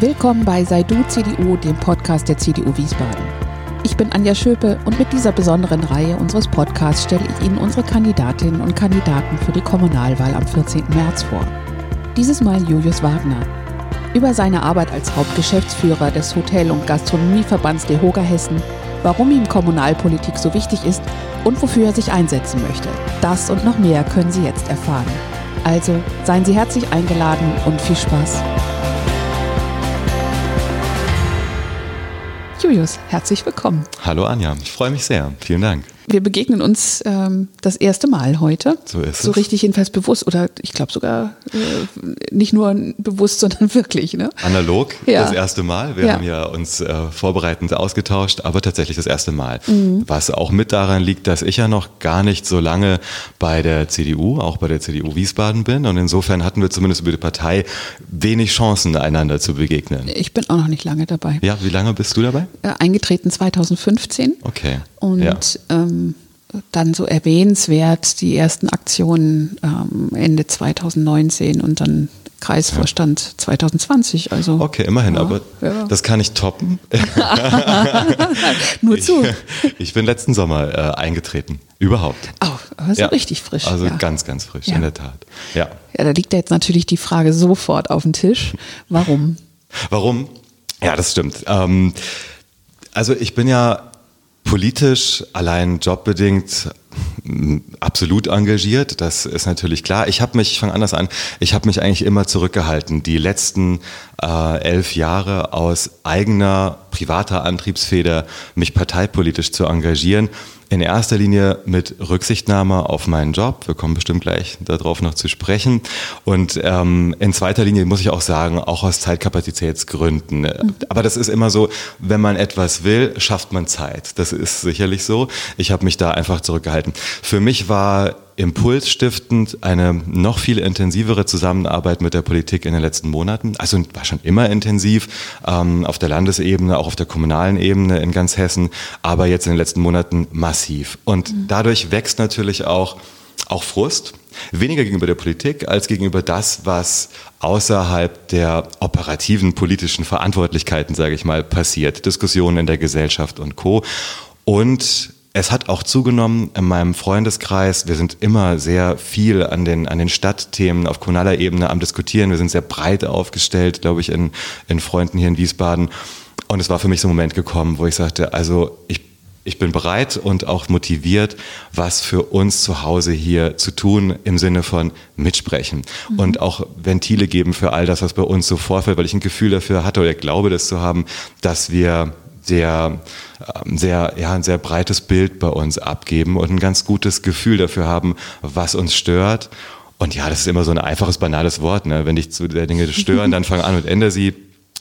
Willkommen bei Sei Du CDU, dem Podcast der CDU Wiesbaden. Ich bin Anja Schöpe und mit dieser besonderen Reihe unseres Podcasts stelle ich Ihnen unsere Kandidatinnen und Kandidaten für die Kommunalwahl am 14. März vor. Dieses Mal Julius Wagner. Über seine Arbeit als Hauptgeschäftsführer des Hotel- und Gastronomieverbands der Hoger Hessen, warum ihm Kommunalpolitik so wichtig ist und wofür er sich einsetzen möchte. Das und noch mehr können Sie jetzt erfahren. Also seien Sie herzlich eingeladen und viel Spaß. Julius, herzlich willkommen. Hallo Anja, ich freue mich sehr. Vielen Dank. Wir begegnen uns ähm, das erste Mal heute. So ist So es. richtig jedenfalls bewusst oder ich glaube sogar äh, nicht nur bewusst, sondern wirklich. Ne? Analog, Ja. das erste Mal. Wir Ja. haben ja uns äh, vorbereitend ausgetauscht, aber tatsächlich das erste Mal. Mhm. Was auch mit daran liegt, dass ich ja noch gar nicht so lange bei der CDU, auch bei der CDU Wiesbaden bin. Und insofern hatten wir zumindest über die Partei wenig Chancen, einander zu begegnen. Ich bin auch noch nicht lange dabei. Ja, wie lange bist du dabei? Äh, eingetreten 2015 Okay. und ja. ähm, dann so erwähnenswert die ersten Aktionen ähm, Ende 2019 und dann Kreisvorstand 2020. Also Okay, immerhin, ja, aber ja. das kann ich toppen. nur zu. Ich, ich bin letzten Sommer äh, eingetreten. Überhaupt. Oh, aber so Ja. richtig frisch. Also ja. ganz, ganz frisch, Ja. in der Tat. Ja. Ja, da liegt ja jetzt natürlich die Frage sofort auf dem Tisch. Warum? Warum? Ja, das stimmt. Ähm, also ich bin ja politisch allein jobbedingt absolut engagiert. Das ist natürlich klar. Ich habe mich, ich fange anders an, ich habe mich eigentlich immer zurückgehalten, die letzten äh, elf Jahre aus eigener privater Antriebsfeder mich parteipolitisch zu engagieren. In erster Linie mit Rücksichtnahme auf meinen Job. Wir kommen bestimmt gleich darauf noch zu sprechen. Und ähm, in zweiter Linie muss ich auch sagen, auch aus Zeitkapazitätsgründen. Aber das ist immer so, wenn man etwas will, schafft man Zeit. Das ist sicherlich so. Ich habe mich da einfach zurückgehalten. Für mich war impulsstiftend eine noch viel intensivere Zusammenarbeit mit der Politik in den letzten Monaten. Also war schon immer intensiv ähm, auf der Landesebene, auch auf der kommunalen Ebene in ganz Hessen, aber jetzt in den letzten Monaten massiv. Und dadurch wächst natürlich auch auch Frust, weniger gegenüber der Politik als gegenüber das, was außerhalb der operativen politischen Verantwortlichkeiten, sage ich mal, passiert. Diskussionen in der Gesellschaft und Co. Und es hat auch zugenommen in meinem Freundeskreis. Wir sind immer sehr viel an den, an den Stadtthemen auf kommunaler Ebene am Diskutieren. Wir sind sehr breit aufgestellt, glaube ich, in, in Freunden hier in Wiesbaden. Und es war für mich so ein Moment gekommen, wo ich sagte, also ich ich bin bereit und auch motiviert, was für uns zu Hause hier zu tun im Sinne von mitsprechen und auch Ventile geben für all das, was bei uns so vorfällt, weil ich ein Gefühl dafür hatte oder glaube, das zu haben, dass wir sehr, ähm, sehr, ja, ein sehr breites Bild bei uns abgeben und ein ganz gutes Gefühl dafür haben, was uns stört. Und ja, das ist immer so ein einfaches, banales Wort. Ne? Wenn dich zu der Dinge stören, dann fang an und ändere sie.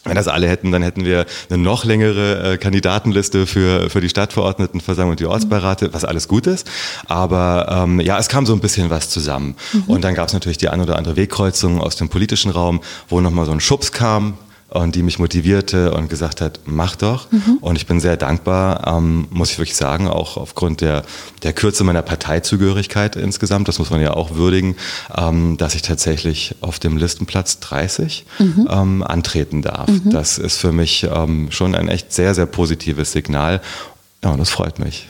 Wenn das alle hätten, dann hätten wir eine noch längere äh, Kandidatenliste für, für die Stadtverordnetenversammlung und die Ortsbeirate, was alles gut ist. Aber ähm, ja, es kam so ein bisschen was zusammen. Und dann gab es natürlich die ein oder andere Wegkreuzung aus dem politischen Raum, wo nochmal so ein Schubs kam und die mich motivierte und gesagt hat, mach doch. Und ich bin sehr dankbar, ähm, muss ich wirklich sagen, auch aufgrund der, der Kürze meiner Parteizugehörigkeit insgesamt, das muss man ja auch würdigen, ähm, dass ich tatsächlich auf dem Listenplatz 30 ähm, antreten darf. Das ist für mich ähm, schon ein echt sehr, sehr positives Signal. Ja, und das freut mich.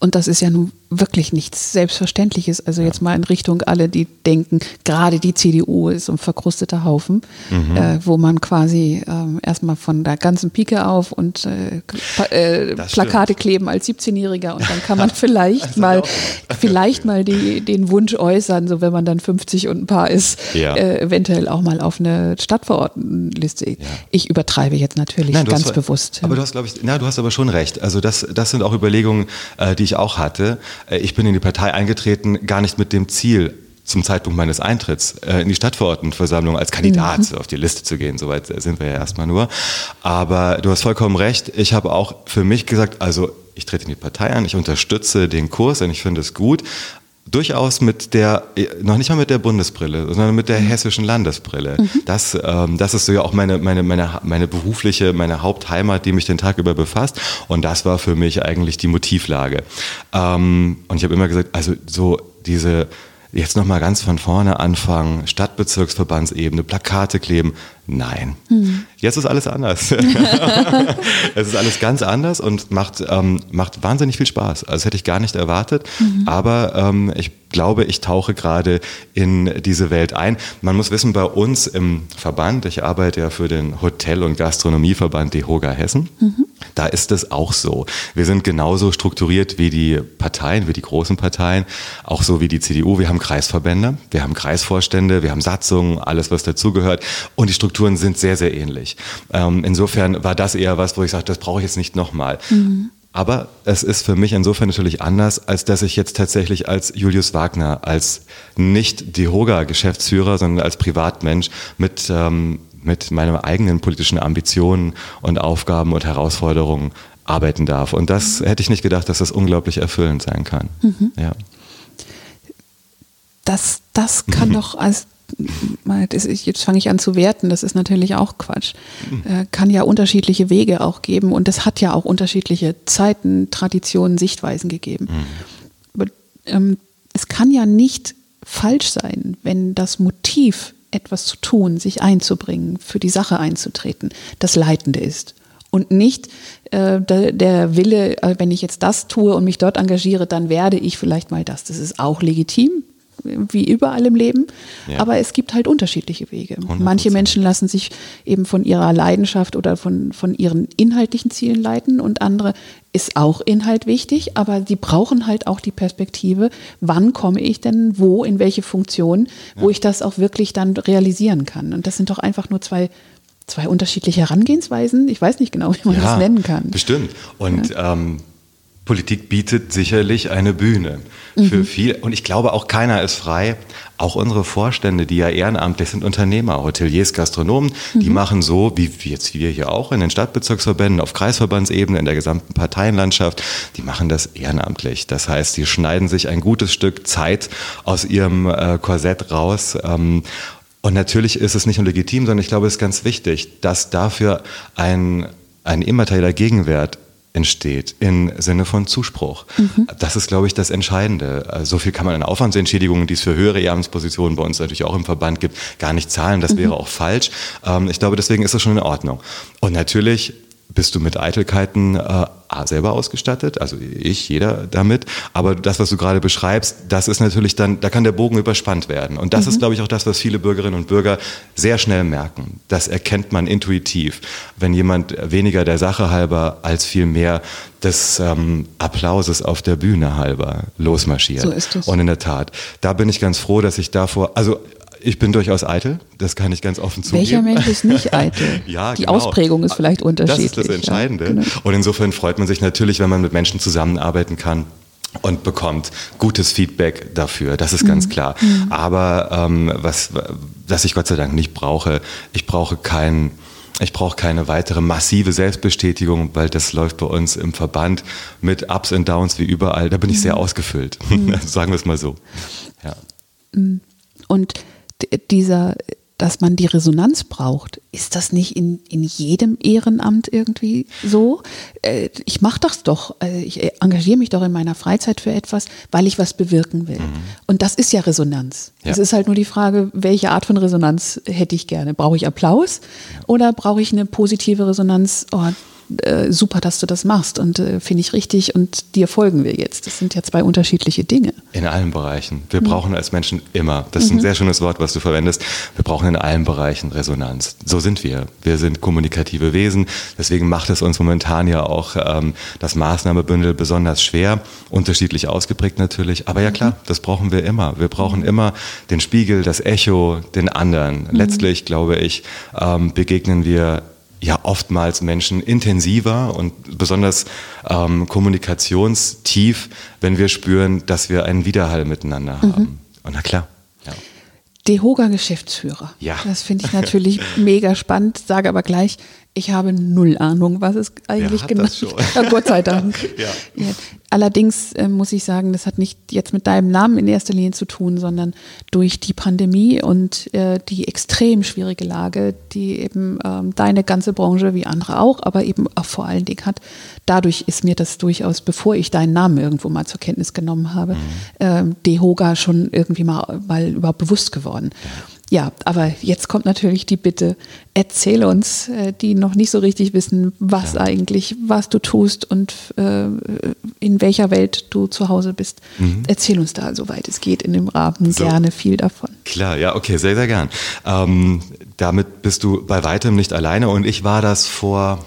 Und das ist ja nun wirklich nichts Selbstverständliches. Also jetzt mal in Richtung alle, die denken, gerade die CDU ist ein verkrusteter Haufen, Mhm. äh, wo man quasi ähm, erstmal von der ganzen Pike auf und äh, äh, Plakate kleben als 17-Jähriger und dann kann man vielleicht mal, vielleicht mal die, den Wunsch äußern, so wenn man dann 50 und ein paar ist, Ja. äh, eventuell auch mal auf eine Stadtverordnetenliste. Ich übertreibe jetzt natürlich Nein, ganz hast, bewusst. Aber du hast, glaube ich, na, du hast aber schon recht. Also das, das sind auch Überlegungen, äh, die ich auch hatte. Äh, ich bin in die Partei eingetreten, gar nicht mit dem Ziel, zum Zeitpunkt meines Eintritts äh, in die Stadtverordnetenversammlung als Kandidat auf die Liste zu gehen. Soweit äh, sind wir ja erstmal nur. Aber du hast vollkommen recht. Ich habe auch für mich gesagt, also ich trete in die Partei ein, ich unterstütze den Kurs und ich finde es gut. Durchaus mit der, äh, noch nicht mal mit der Bundesbrille, sondern mit der hessischen Landesbrille. Das, ähm, das ist so ja auch meine, meine, meine, meine berufliche, meine Hauptheimat, die mich den Tag über befasst. Und das war für mich eigentlich die Motivlage. Ähm, und ich habe immer gesagt, also so diese, jetzt nochmal ganz von vorne anfangen, Stadtbezirksverbandsebene, Plakate kleben. Nein. Hm. Jetzt ist alles anders. es ist alles ganz anders und macht, ähm, macht wahnsinnig viel Spaß. Also das hätte ich gar nicht erwartet. Mhm. Aber ähm, ich glaube, ich tauche gerade in diese Welt ein. Man muss wissen, bei uns im Verband, ich arbeite ja für den Hotel- und Gastronomieverband DEHOGA Hessen, mhm. Da ist es auch so. Wir sind genauso strukturiert wie die Parteien, wie die großen Parteien, auch so wie die CDU. Wir haben Kreisverbände, wir haben Kreisvorstände, wir haben Satzungen, alles, was dazugehört. Und die Strukturen sind sehr, sehr ähnlich. Ähm, insofern war das eher was, wo ich sage, das brauche ich jetzt nicht nochmal. Mhm. Aber es ist für mich insofern natürlich anders, als dass ich jetzt tatsächlich als Julius Wagner, als nicht DEHOGA-Geschäftsführer, sondern als Privatmensch mit, ähm, mit meinen eigenen politischen Ambitionen und Aufgaben und Herausforderungen arbeiten darf. Und das hätte ich nicht gedacht, dass das unglaublich erfüllend sein kann. Mhm. Ja. Das, das kann doch als jetzt fange ich an zu werten, das ist natürlich auch Quatsch. Äh, kann ja unterschiedliche Wege auch geben und es hat ja auch unterschiedliche Zeiten, Traditionen, Sichtweisen gegeben. Mhm. Aber ähm, es kann ja nicht falsch sein, wenn das Motiv, etwas zu tun, sich einzubringen, für die Sache einzutreten, das Leitende ist. Und nicht äh, der, der Wille, äh, wenn ich jetzt das tue und mich dort engagiere, dann werde ich vielleicht mal das. Das ist auch legitim wie überall im Leben. Ja. Aber es gibt halt unterschiedliche Wege. 100%. Manche Menschen lassen sich eben von ihrer Leidenschaft oder von, von ihren inhaltlichen Zielen leiten und andere ist auch Inhalt wichtig, aber die brauchen halt auch die Perspektive, wann komme ich denn wo, in welche Funktion, wo ja. ich das auch wirklich dann realisieren kann. Und das sind doch einfach nur zwei zwei unterschiedliche Herangehensweisen. Ich weiß nicht genau, wie man ja, das nennen kann. Bestimmt. Und ja. ähm, Politik bietet sicherlich eine Bühne für mhm. viel. Und ich glaube, auch keiner ist frei. Auch unsere Vorstände, die ja ehrenamtlich sind, Unternehmer, Hoteliers, Gastronomen, mhm. die machen so, wie jetzt wir hier auch in den Stadtbezirksverbänden, auf Kreisverbandsebene, in der gesamten Parteienlandschaft, die machen das ehrenamtlich. Das heißt, sie schneiden sich ein gutes Stück Zeit aus ihrem äh, Korsett raus. Ähm, und natürlich ist es nicht nur legitim, sondern ich glaube, es ist ganz wichtig, dass dafür ein, ein immaterieller Gegenwert entsteht im Sinne von Zuspruch. Mhm. Das ist, glaube ich, das Entscheidende. Also so viel kann man an Aufwandsentschädigungen, die es für höhere Ehrenamtspositionen bei uns natürlich auch im Verband gibt, gar nicht zahlen. Das mhm. wäre auch falsch. Ähm, ich glaube, deswegen ist es schon in Ordnung. Und natürlich bist du mit Eitelkeiten äh, selber ausgestattet, also ich, jeder damit. Aber das, was du gerade beschreibst, das ist natürlich dann, da kann der Bogen überspannt werden. Und das mhm. ist, glaube ich, auch das, was viele Bürgerinnen und Bürger sehr schnell merken. Das erkennt man intuitiv, wenn jemand weniger der Sache halber als viel mehr des ähm, Applauses auf der Bühne halber losmarschiert. So ist es. Und in der Tat, da bin ich ganz froh, dass ich davor, also ich bin durchaus eitel, das kann ich ganz offen zugeben. Welcher Mensch ist nicht eitel? ja, Die genau. Ausprägung ist vielleicht unterschiedlich. Das ist das Entscheidende. Ja, genau. Und insofern freut man sich natürlich, wenn man mit Menschen zusammenarbeiten kann und bekommt gutes Feedback dafür, das ist ganz mhm. klar. Mhm. Aber ähm, was, was ich Gott sei Dank nicht brauche, ich brauche kein ich brauche keine weitere massive Selbstbestätigung, weil das läuft bei uns im Verband mit Ups und Downs wie überall. Da bin ich sehr mhm. ausgefüllt, mhm. sagen wir es mal so. Ja. Mhm. Und dieser, dass man die Resonanz braucht, ist das nicht in, in jedem Ehrenamt irgendwie so? Äh, ich mache das doch, äh, ich engagiere mich doch in meiner Freizeit für etwas, weil ich was bewirken will. Mhm. Und das ist ja Resonanz. Ja. Es ist halt nur die Frage, welche Art von Resonanz hätte ich gerne? Brauche ich Applaus ja. oder brauche ich eine positive Resonanz? Oh, äh, super, dass du das machst und äh, finde ich richtig und dir folgen wir jetzt. Das sind ja zwei unterschiedliche Dinge. In allen Bereichen. Wir mhm. brauchen als Menschen immer, das ist ein mhm. sehr schönes Wort, was du verwendest, wir brauchen in allen Bereichen Resonanz. So sind wir. Wir sind kommunikative Wesen, deswegen macht es uns momentan ja auch ähm, das Maßnahmebündel besonders schwer, unterschiedlich ausgeprägt natürlich, aber ja klar, mhm. das brauchen wir immer. Wir brauchen immer den Spiegel, das Echo, den anderen. Mhm. Letztlich, glaube ich, ähm, begegnen wir ja oftmals Menschen intensiver und besonders ähm, kommunikationstief, wenn wir spüren, dass wir einen Widerhall miteinander mhm. haben. Und na klar. Ja. DEHOGA-Geschäftsführer. Ja. Das finde ich natürlich mega spannend, sage aber gleich, ich habe null Ahnung, was es eigentlich genau ist. Ja, Gott sei Dank. ja. allerdings äh, muss ich sagen, das hat nicht jetzt mit deinem Namen in erster Linie zu tun, sondern durch die Pandemie und äh, die extrem schwierige Lage, die eben ähm, deine ganze Branche wie andere auch, aber eben auch vor allen Dingen hat. Dadurch ist mir das durchaus, bevor ich deinen Namen irgendwo mal zur Kenntnis genommen habe, mhm. ähm, DEHOGA schon irgendwie mal, mal überhaupt bewusst geworden. Ja. Ja, aber jetzt kommt natürlich die Bitte, erzähl uns, äh, die noch nicht so richtig wissen, was ja. eigentlich, was du tust und äh, in welcher Welt du zu Hause bist. Mhm. Erzähl uns da, soweit es geht, in dem Rahmen so. gerne viel davon. Klar, ja, okay, sehr, sehr gern. Ähm, damit bist du bei weitem nicht alleine und ich war das vor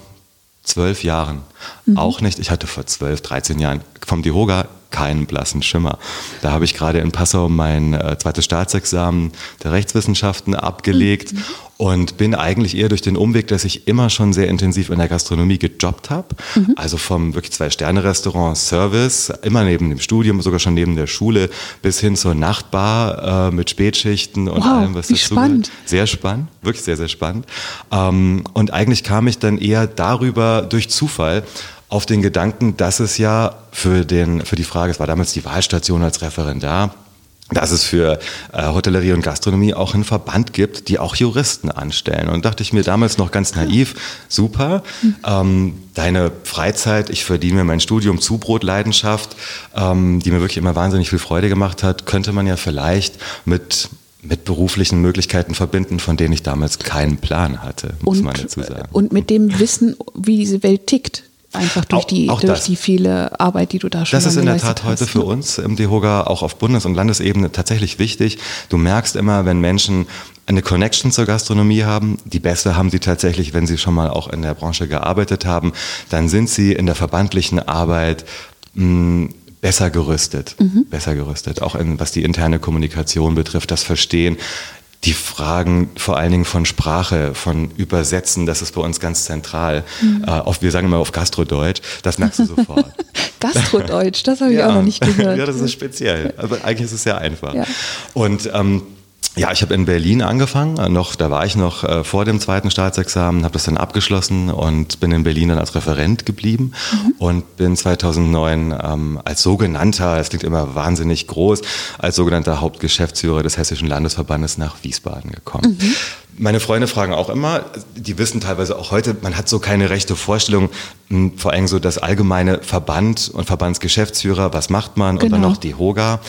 zwölf Jahren mhm. auch nicht. Ich hatte vor zwölf, dreizehn Jahren vom Dihoga keinen blassen Schimmer. Da habe ich gerade in Passau mein äh, zweites Staatsexamen der Rechtswissenschaften abgelegt mhm. und bin eigentlich eher durch den Umweg, dass ich immer schon sehr intensiv in der Gastronomie gejobbt habe. Mhm. Also vom wirklich Zwei-Sterne-Restaurant Service, immer neben dem Studium, sogar schon neben der Schule, bis hin zur Nachtbar äh, mit Spätschichten und wow, allem, was dazu spannend. Sehr spannend, wirklich sehr, sehr spannend. Ähm, und eigentlich kam ich dann eher darüber durch Zufall auf den Gedanken, dass es ja für, den, für die Frage, es war damals die Wahlstation als Referendar, dass es für äh, Hotellerie und Gastronomie auch einen Verband gibt, die auch Juristen anstellen. Und dachte ich mir damals noch ganz naiv, super, ähm, deine Freizeit, ich verdiene mir mein Studium Zubrotleidenschaft, ähm, die mir wirklich immer wahnsinnig viel Freude gemacht hat, könnte man ja vielleicht mit mit beruflichen Möglichkeiten verbinden, von denen ich damals keinen Plan hatte, muss und, man dazu sagen. Und mit dem Wissen, wie diese Welt tickt. Einfach durch, auch, die, auch durch die viele Arbeit, die du da schon Das ist in der Tat heute für ne? uns im DEHOGA auch auf Bundes- und Landesebene tatsächlich wichtig. Du merkst immer, wenn Menschen eine Connection zur Gastronomie haben, die beste haben sie tatsächlich, wenn sie schon mal auch in der Branche gearbeitet haben, dann sind sie in der verbandlichen Arbeit mh, hm, besser gerüstet, mhm. besser gerüstet, auch in, was die interne Kommunikation betrifft, das Verstehen die Fragen vor allen Dingen von Sprache, von Übersetzen, das ist bei uns ganz zentral. Mhm. Äh, auf, wir sagen immer auf Gastrodeutsch, das merkst du sofort. Gastrodeutsch, das habe ich ja. auch noch nicht gehört. ja, das ist speziell. Aber eigentlich ist es sehr einfach. Ja. Und ähm, ja, ich habe in Berlin angefangen, noch, da war ich noch äh, vor dem zweiten Staatsexamen, habe das dann abgeschlossen und bin in Berlin dann als Referent geblieben mhm. und bin 2009 ähm, als sogenannter, das klingt immer wahnsinnig groß, als sogenannter Hauptgeschäftsführer des Hessischen Landesverbandes nach Wiesbaden gekommen. Mhm. Meine Freunde fragen auch immer, die wissen teilweise auch heute, man hat so keine rechte Vorstellung, hm, vor allem so das allgemeine Verband und Verbandsgeschäftsführer, was macht man genau. und dann genau. noch die HOGA.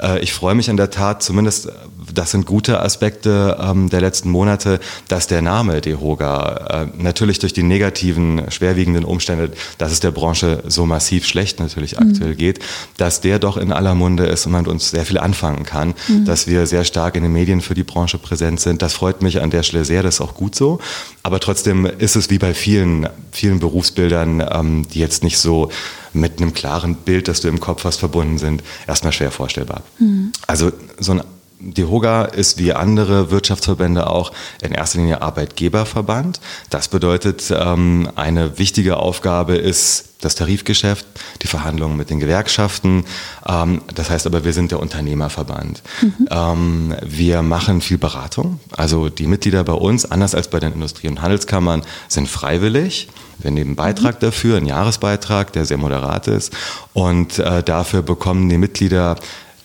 Äh, ich freue mich in der Tat, zumindest das sind gute Aspekte ähm, der letzten Monate, dass der Name DEHOGA äh, natürlich durch die negativen, schwerwiegenden Umstände, dass es der Branche so massiv schlecht natürlich mhm. aktuell geht, dass der doch in aller Munde ist und man uns sehr viel anfangen kann, mhm. dass wir sehr stark in den Medien für die Branche präsent sind. Das freut mich an der Stelle sehr, das ist auch gut so. Aber trotzdem ist es wie bei vielen, vielen Berufsbildern, ähm, die jetzt nicht so mit einem klaren Bild, das du im Kopf hast, verbunden sind, erstmal schwer vorstellbar. Mhm. Also so ein die HOGA ist wie andere Wirtschaftsverbände auch in erster Linie Arbeitgeberverband. Das bedeutet, ähm, eine wichtige Aufgabe ist das Tarifgeschäft, die Verhandlungen mit den Gewerkschaften. Ähm, das heißt aber, wir sind der Unternehmerverband. Mhm. Ähm, wir machen viel Beratung. Also die Mitglieder bei uns, anders als bei den Industrie- und Handelskammern, sind freiwillig. Wir nehmen einen Beitrag mhm. dafür, einen Jahresbeitrag, der sehr moderat ist. Und äh, dafür bekommen die Mitglieder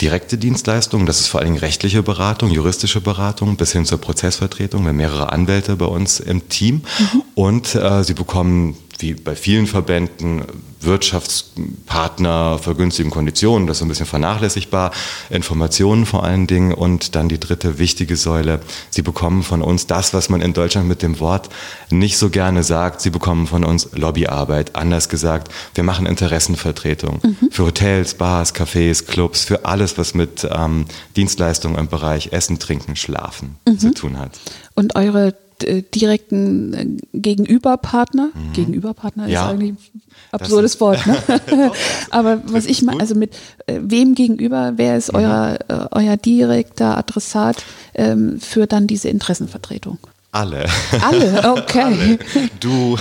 direkte Dienstleistungen, das ist vor allem rechtliche Beratung, juristische Beratung bis hin zur Prozessvertretung. Wir haben mehrere Anwälte bei uns im Team mhm. und äh, sie bekommen wie bei vielen Verbänden Wirtschaftspartner vergünstigen Konditionen, das ist ein bisschen vernachlässigbar, Informationen vor allen Dingen und dann die dritte wichtige Säule, sie bekommen von uns das, was man in Deutschland mit dem Wort nicht so gerne sagt, sie bekommen von uns Lobbyarbeit, anders gesagt, wir machen Interessenvertretung mhm. für Hotels, Bars, Cafés, Clubs, für alles, was mit ähm, Dienstleistungen im Bereich Essen, Trinken, Schlafen mhm. zu tun hat. Und eure direkten äh, Gegenüberpartner. Mhm. Gegenüberpartner ja. ist eigentlich ein absurdes ist, Wort, ne? Aber was ich meine, also mit äh, wem gegenüber, wer ist mhm. euer, äh, euer direkter Adressat ähm, für dann diese Interessenvertretung? Alle. Alle, okay. Alle. Du,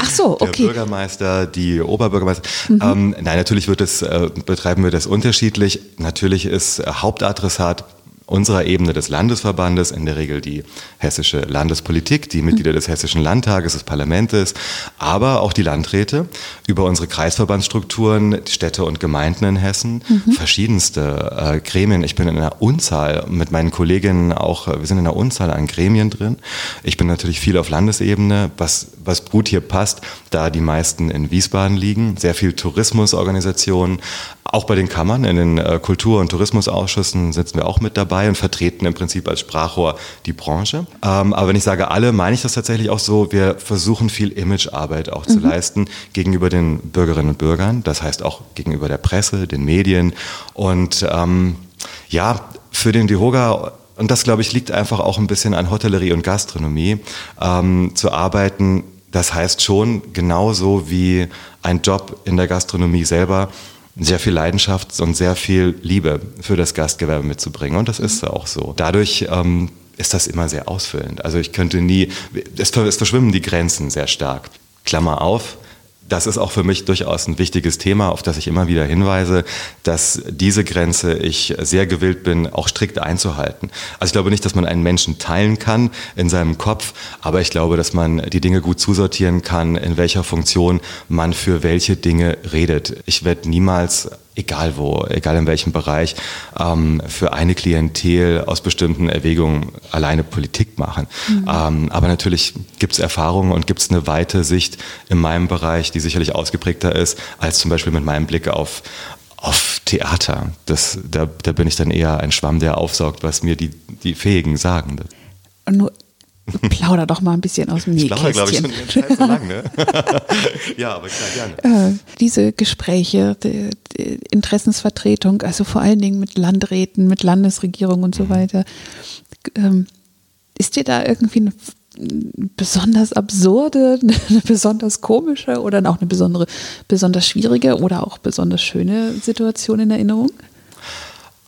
Ach so, okay. der Bürgermeister, die Oberbürgermeister. Mhm. Ähm, nein, natürlich wird es, äh, betreiben wir das unterschiedlich. Natürlich ist Hauptadressat unserer Ebene des Landesverbandes, in der Regel die hessische Landespolitik, die Mitglieder des Hessischen Landtages, des Parlaments, aber auch die Landräte über unsere Kreisverbandsstrukturen, die Städte und Gemeinden in Hessen, mhm. verschiedenste äh, Gremien. Ich bin in einer Unzahl mit meinen Kolleginnen auch, wir sind in einer Unzahl an Gremien drin. Ich bin natürlich viel auf Landesebene, was, was gut hier passt, da die meisten in Wiesbaden liegen, sehr viel Tourismusorganisationen, auch bei den Kammern, in den äh, Kultur- und Tourismusausschüssen sitzen wir auch mit dabei und vertreten im Prinzip als Sprachrohr die Branche. Ähm, aber wenn ich sage alle, meine ich das tatsächlich auch so, wir versuchen viel Imagearbeit auch mhm. zu leisten gegenüber den Bürgerinnen und Bürgern, das heißt auch gegenüber der Presse, den Medien. Und ähm, ja, für den Dihoga und das, glaube ich, liegt einfach auch ein bisschen an Hotellerie und Gastronomie, ähm, zu arbeiten. Das heißt schon genauso wie ein Job in der Gastronomie selber sehr viel Leidenschaft und sehr viel Liebe für das Gastgewerbe mitzubringen. Und das ist auch so. Dadurch ähm, ist das immer sehr ausfüllend. Also ich könnte nie, es, es verschwimmen die Grenzen sehr stark. Klammer auf, das ist auch für mich durchaus ein wichtiges Thema, auf das ich immer wieder hinweise, dass diese Grenze ich sehr gewillt bin, auch strikt einzuhalten. Also ich glaube nicht, dass man einen Menschen teilen kann in seinem Kopf, aber ich glaube, dass man die Dinge gut zusortieren kann, in welcher Funktion man für welche Dinge redet. Ich werde niemals egal wo, egal in welchem Bereich, ähm, für eine Klientel aus bestimmten Erwägungen alleine Politik machen. Mhm. Ähm, aber natürlich gibt es Erfahrungen und gibt es eine weite Sicht in meinem Bereich, die sicherlich ausgeprägter ist, als zum Beispiel mit meinem Blick auf, auf Theater. Das, da, da bin ich dann eher ein Schwamm, der aufsaugt, was mir die, die Fähigen sagen. Und Plauder doch mal ein bisschen aus dem Nähkästchen. Ich glaube ich, schon ganz so lang, ne? ja, aber klar, gerne. Äh, diese Gespräche, die, die Interessensvertretung, also vor allen Dingen mit Landräten, mit Landesregierung und so mhm. weiter. Ähm, ist dir da irgendwie eine besonders absurde, eine besonders komische oder auch eine besondere, besonders schwierige oder auch besonders schöne Situation in Erinnerung?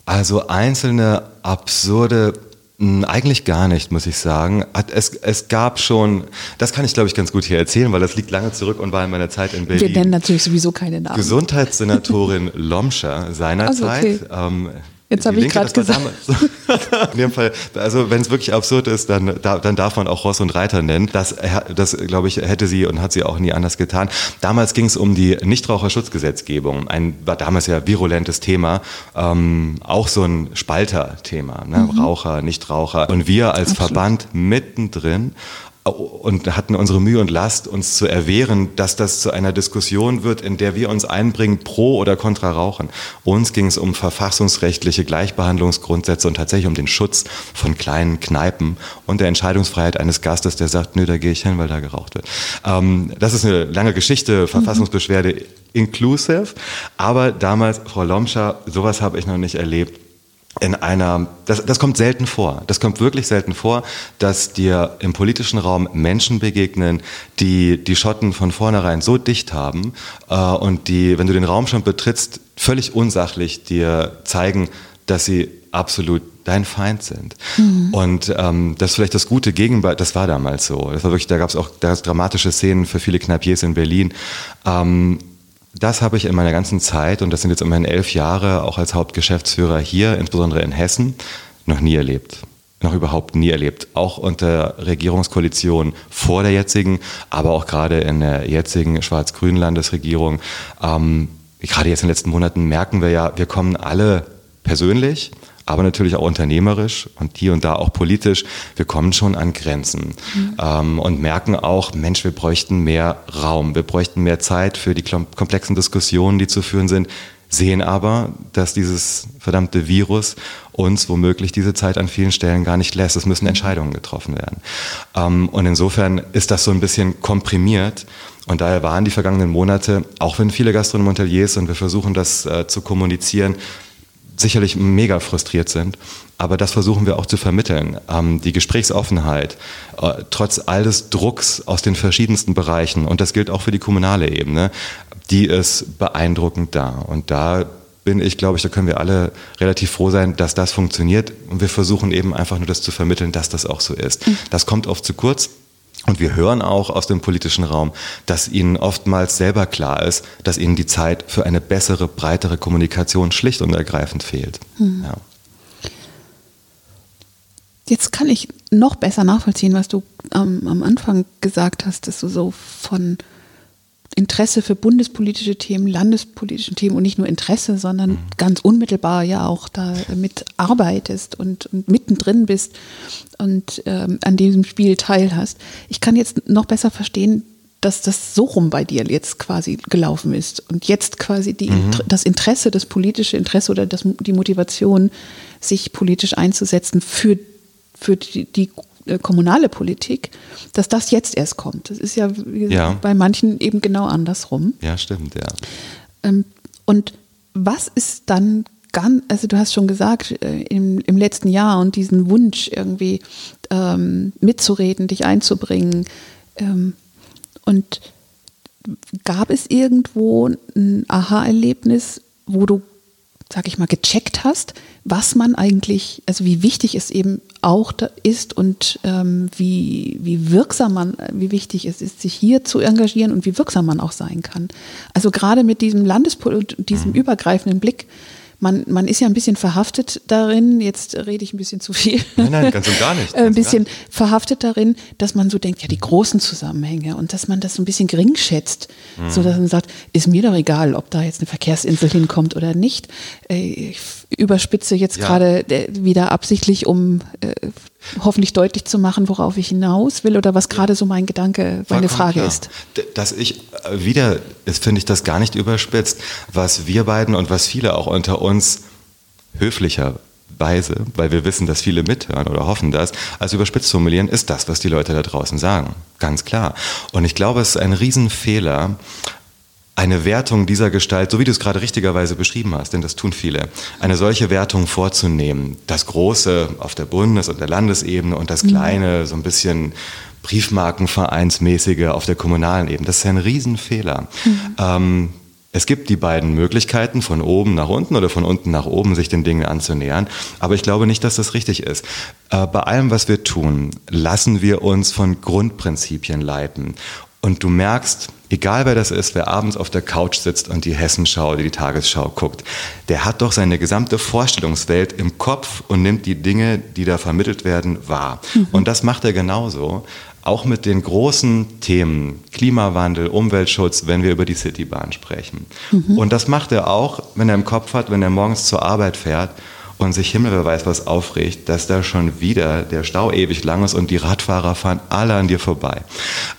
Also einzelne absurde eigentlich gar nicht, muss ich sagen. Es, es gab schon, das kann ich glaube ich ganz gut hier erzählen, weil das liegt lange zurück und war in meiner Zeit in Berlin. Wir nennen natürlich sowieso keine Namen. Gesundheitssenatorin Lomscher seinerzeit. Also okay. ähm, Jetzt habe ich gerade gesagt. in dem Fall, also wenn es wirklich absurd ist, dann, dann darf man auch Ross und Reiter nennen. Das, das glaube ich, hätte sie und hat sie auch nie anders getan. Damals ging es um die Nichtraucherschutzgesetzgebung. Ein war damals ja virulentes Thema, ähm, auch so ein Spalter-Thema, ne? Mhm. Raucher, Nichtraucher. Und wir als Absolut. Verband mittendrin und hatten unsere Mühe und Last, uns zu erwehren, dass das zu einer Diskussion wird, in der wir uns einbringen, pro oder contra Rauchen. Uns ging es um verfassungsrechtliche Gleichbehandlungsgrundsätze und tatsächlich um den Schutz von kleinen Kneipen und der Entscheidungsfreiheit eines Gastes, der sagt, nö, da gehe ich hin, weil da geraucht wird. Ähm, das ist eine lange Geschichte, Verfassungsbeschwerde inclusive, aber damals, Frau Lomscher, sowas habe ich noch nicht erlebt in einer, das, das kommt selten vor. Das kommt wirklich selten vor, dass dir im politischen Raum Menschen begegnen, die die Schotten von vornherein so dicht haben äh, und die, wenn du den Raum schon betrittst, völlig unsachlich dir zeigen, dass sie absolut dein Feind sind. Mhm. Und ähm, das ist vielleicht das gute Gegenbeispiel, das war damals so. Das war wirklich, da gab es auch da dramatische Szenen für viele Kneipiers in Berlin. Ähm, das habe ich in meiner ganzen Zeit, und das sind jetzt immerhin elf Jahre, auch als Hauptgeschäftsführer hier, insbesondere in Hessen, noch nie erlebt. Noch überhaupt nie erlebt. Auch unter Regierungskoalition vor der jetzigen, aber auch gerade in der jetzigen schwarz-grünen Landesregierung. Ähm, gerade jetzt in den letzten Monaten merken wir ja, wir kommen alle persönlich aber natürlich auch unternehmerisch und hier und da auch politisch. Wir kommen schon an Grenzen mhm. ähm, und merken auch, Mensch, wir bräuchten mehr Raum, wir bräuchten mehr Zeit für die komplexen Diskussionen, die zu führen sind, sehen aber, dass dieses verdammte Virus uns womöglich diese Zeit an vielen Stellen gar nicht lässt. Es müssen Entscheidungen getroffen werden. Ähm, und insofern ist das so ein bisschen komprimiert. Und daher waren die vergangenen Monate, auch wenn viele Gastronomen Hoteliers, und wir versuchen das äh, zu kommunizieren, sicherlich mega frustriert sind. Aber das versuchen wir auch zu vermitteln. Ähm, die Gesprächsoffenheit, äh, trotz all des Drucks aus den verschiedensten Bereichen, und das gilt auch für die kommunale Ebene, die ist beeindruckend da. Und da bin ich, glaube ich, da können wir alle relativ froh sein, dass das funktioniert. Und wir versuchen eben einfach nur das zu vermitteln, dass das auch so ist. Mhm. Das kommt oft zu kurz. Und wir hören auch aus dem politischen Raum, dass ihnen oftmals selber klar ist, dass ihnen die Zeit für eine bessere, breitere Kommunikation schlicht und ergreifend fehlt. Hm. Ja. Jetzt kann ich noch besser nachvollziehen, was du ähm, am Anfang gesagt hast, dass du so von Interesse für bundespolitische Themen, landespolitische Themen und nicht nur Interesse, sondern mhm. ganz unmittelbar ja auch damit arbeitest und, und mittendrin bist und ähm, an diesem Spiel teilhast. Ich kann jetzt noch besser verstehen, dass das so rum bei dir jetzt quasi gelaufen ist und jetzt quasi die, mhm. das Interesse, das politische Interesse oder das, die Motivation, sich politisch einzusetzen für, für die, die äh, kommunale Politik, dass das jetzt erst kommt. Das ist ja, ja, bei manchen eben genau andersrum. Ja, stimmt, ja. Ähm, und was ist dann ganz, also du hast schon gesagt, äh, im, im letzten Jahr und diesen Wunsch irgendwie ähm, mitzureden, dich einzubringen. Ähm, und gab es irgendwo ein Aha-Erlebnis, wo du sag ich mal, gecheckt hast, was man eigentlich, also wie wichtig es eben auch ist und ähm, wie, wie wirksam man, wie wichtig es ist, sich hier zu engagieren und wie wirksam man auch sein kann. Also gerade mit diesem Landespol, diesem mhm. übergreifenden Blick, man, man ist ja ein bisschen verhaftet darin, jetzt rede ich ein bisschen zu viel. Nein, nein, ganz und gar nicht. ein bisschen verhaftet darin, dass man so denkt, ja, die großen Zusammenhänge und dass man das so ein bisschen gering schätzt, mhm. so dass man sagt, ist mir doch egal, ob da jetzt eine Verkehrsinsel hinkommt oder nicht. Äh, ich überspitze jetzt ja. gerade äh, wieder absichtlich, um äh, hoffentlich deutlich zu machen, worauf ich hinaus will oder was gerade so mein Gedanke, meine Frage klar. ist. Dass ich äh, wieder, finde ich das gar nicht überspitzt, was wir beiden und was viele auch unter uns höflicherweise, weil wir wissen, dass viele mithören oder hoffen das, als überspitzt formulieren, ist das, was die Leute da draußen sagen. Ganz klar. Und ich glaube, es ist ein Riesenfehler, eine Wertung dieser Gestalt, so wie du es gerade richtigerweise beschrieben hast, denn das tun viele, eine solche Wertung vorzunehmen. Das Große auf der Bundes- und der Landesebene und das mhm. Kleine, so ein bisschen Briefmarkenvereinsmäßige auf der kommunalen Ebene. Das ist ein Riesenfehler. Mhm. Ähm, es gibt die beiden Möglichkeiten, von oben nach unten oder von unten nach oben sich den Dingen anzunähern. Aber ich glaube nicht, dass das richtig ist. Äh, bei allem, was wir tun, lassen wir uns von Grundprinzipien leiten. Und du merkst, egal wer das ist, wer abends auf der Couch sitzt und die Hessenschau oder die Tagesschau guckt, der hat doch seine gesamte Vorstellungswelt im Kopf und nimmt die Dinge, die da vermittelt werden, wahr. Mhm. Und das macht er genauso, auch mit den großen Themen Klimawandel, Umweltschutz, wenn wir über die Citybahn sprechen. Mhm. Und das macht er auch, wenn er im Kopf hat, wenn er morgens zur Arbeit fährt und sich Himmel wer weiß was aufregt, dass da schon wieder der Stau ewig lang ist und die Radfahrer fahren alle an dir vorbei.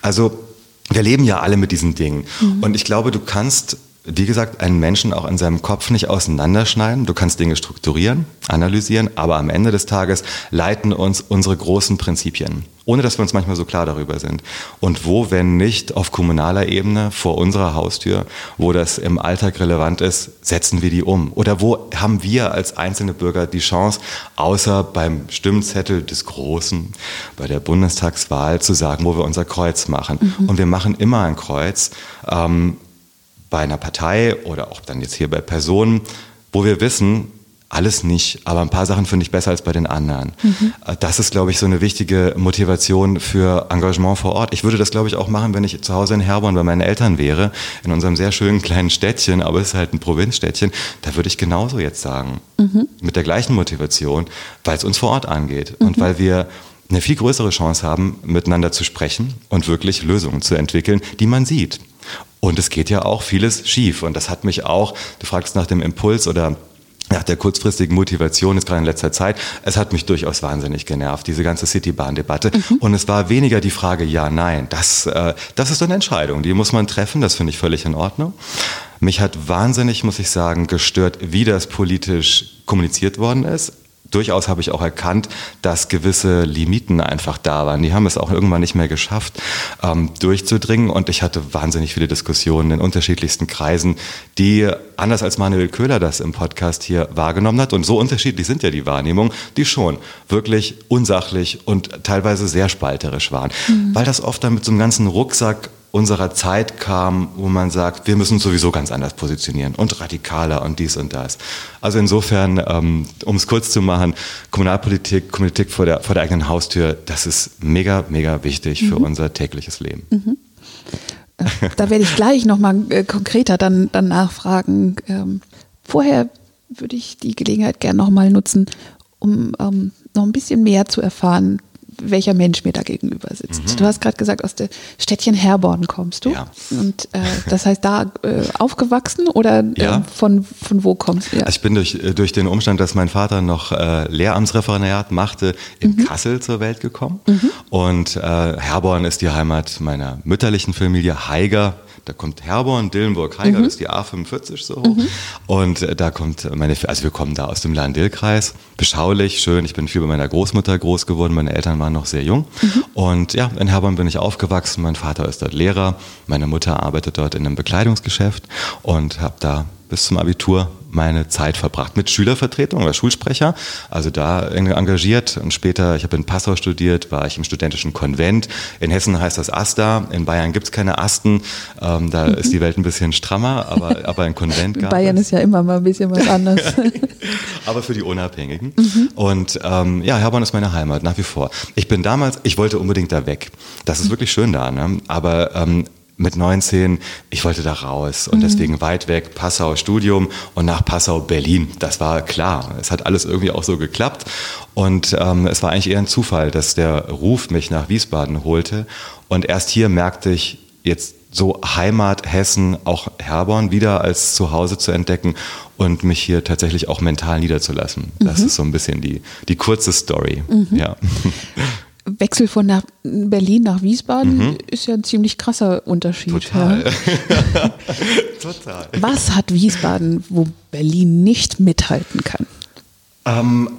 Also wir leben ja alle mit diesen Dingen. Mhm. Und ich glaube, du kannst, wie gesagt, einen Menschen auch in seinem Kopf nicht auseinanderschneiden. Du kannst Dinge strukturieren, analysieren, aber am Ende des Tages leiten uns unsere großen Prinzipien ohne dass wir uns manchmal so klar darüber sind. Und wo, wenn nicht auf kommunaler Ebene vor unserer Haustür, wo das im Alltag relevant ist, setzen wir die um? Oder wo haben wir als einzelne Bürger die Chance, außer beim Stimmzettel des Großen, bei der Bundestagswahl zu sagen, wo wir unser Kreuz machen? Mhm. Und wir machen immer ein Kreuz ähm, bei einer Partei oder auch dann jetzt hier bei Personen, wo wir wissen, alles nicht, aber ein paar Sachen finde ich besser als bei den anderen. Mhm. Das ist, glaube ich, so eine wichtige Motivation für Engagement vor Ort. Ich würde das, glaube ich, auch machen, wenn ich zu Hause in Herborn bei meinen Eltern wäre, in unserem sehr schönen kleinen Städtchen, aber es ist halt ein Provinzstädtchen. Da würde ich genauso jetzt sagen, mhm. mit der gleichen Motivation, weil es uns vor Ort angeht mhm. und weil wir eine viel größere Chance haben, miteinander zu sprechen und wirklich Lösungen zu entwickeln, die man sieht. Und es geht ja auch vieles schief. Und das hat mich auch, du fragst nach dem Impuls oder nach der kurzfristigen Motivation ist gerade in letzter Zeit, es hat mich durchaus wahnsinnig genervt, diese ganze Citybahn-Debatte. Mhm. Und es war weniger die Frage, ja, nein, das, äh, das ist eine Entscheidung, die muss man treffen, das finde ich völlig in Ordnung. Mich hat wahnsinnig, muss ich sagen, gestört, wie das politisch kommuniziert worden ist durchaus habe ich auch erkannt, dass gewisse Limiten einfach da waren. Die haben es auch irgendwann nicht mehr geschafft, ähm, durchzudringen. Und ich hatte wahnsinnig viele Diskussionen in unterschiedlichsten Kreisen, die, anders als Manuel Köhler das im Podcast hier wahrgenommen hat, und so unterschiedlich sind ja die Wahrnehmungen, die schon wirklich unsachlich und teilweise sehr spalterisch waren. Mhm. Weil das oft dann mit so einem ganzen Rucksack unserer Zeit kam, wo man sagt, wir müssen uns sowieso ganz anders positionieren und radikaler und dies und das. Also insofern, ähm, um es kurz zu machen, Kommunalpolitik, Politik vor der, vor der eigenen Haustür, das ist mega, mega wichtig mhm. für unser tägliches Leben. Mhm. Da werde ich gleich nochmal äh, konkreter dann, dann nachfragen. Ähm, vorher würde ich die Gelegenheit gerne nochmal nutzen, um ähm, noch ein bisschen mehr zu erfahren, welcher Mensch mir da gegenüber sitzt. Mhm. Du hast gerade gesagt, aus der Städtchen Herborn kommst du. Ja. Und äh, das heißt, da äh, aufgewachsen oder äh, ja. von, von wo kommst du? Ja. Also ich bin durch, äh, durch den Umstand, dass mein Vater noch äh, Lehramtsreferendariat machte, in mhm. Kassel zur Welt gekommen. Mhm. Und äh, Herborn ist die Heimat meiner mütterlichen Familie, Heiger da kommt Herborn, Dillenburg, Heiger, mhm. das ist die A45 so hoch. Mhm. Und äh, da kommt meine, also wir kommen da aus dem Lahn-Dill-Kreis, beschaulich, schön. Ich bin viel bei meiner Großmutter groß geworden, meine Eltern waren noch sehr jung. Mhm. Und ja, in Herborn bin ich aufgewachsen. Mein Vater ist dort Lehrer, meine Mutter arbeitet dort in einem Bekleidungsgeschäft und habe da bis zum Abitur meine Zeit verbracht mit Schülervertretung oder Schulsprecher, also da engagiert und später, ich habe in Passau studiert, war ich im studentischen Konvent. In Hessen heißt das Asta, in Bayern gibt es keine Asten, ähm, da mhm. ist die Welt ein bisschen strammer, aber, aber ein Konvent gab Bayern es. ist ja immer mal ein bisschen was anderes. aber für die Unabhängigen. Mhm. Und ähm, ja, Herborn ist meine Heimat, nach wie vor. Ich bin damals, ich wollte unbedingt da weg. Das ist mhm. wirklich schön da, ne? aber ähm, mit 19, ich wollte da raus und mhm. deswegen weit weg, Passau Studium und nach Passau Berlin. Das war klar. Es hat alles irgendwie auch so geklappt und ähm, es war eigentlich eher ein Zufall, dass der Ruf mich nach Wiesbaden holte und erst hier merkte ich jetzt so Heimat Hessen, auch Herborn wieder als Zuhause zu entdecken und mich hier tatsächlich auch mental niederzulassen. Das mhm. ist so ein bisschen die, die kurze Story. Mhm. Ja. Wechsel von nach Berlin nach Wiesbaden mhm. ist ja ein ziemlich krasser Unterschied. Total. Ja. Total. Was hat Wiesbaden, wo Berlin nicht mithalten kann? Ähm,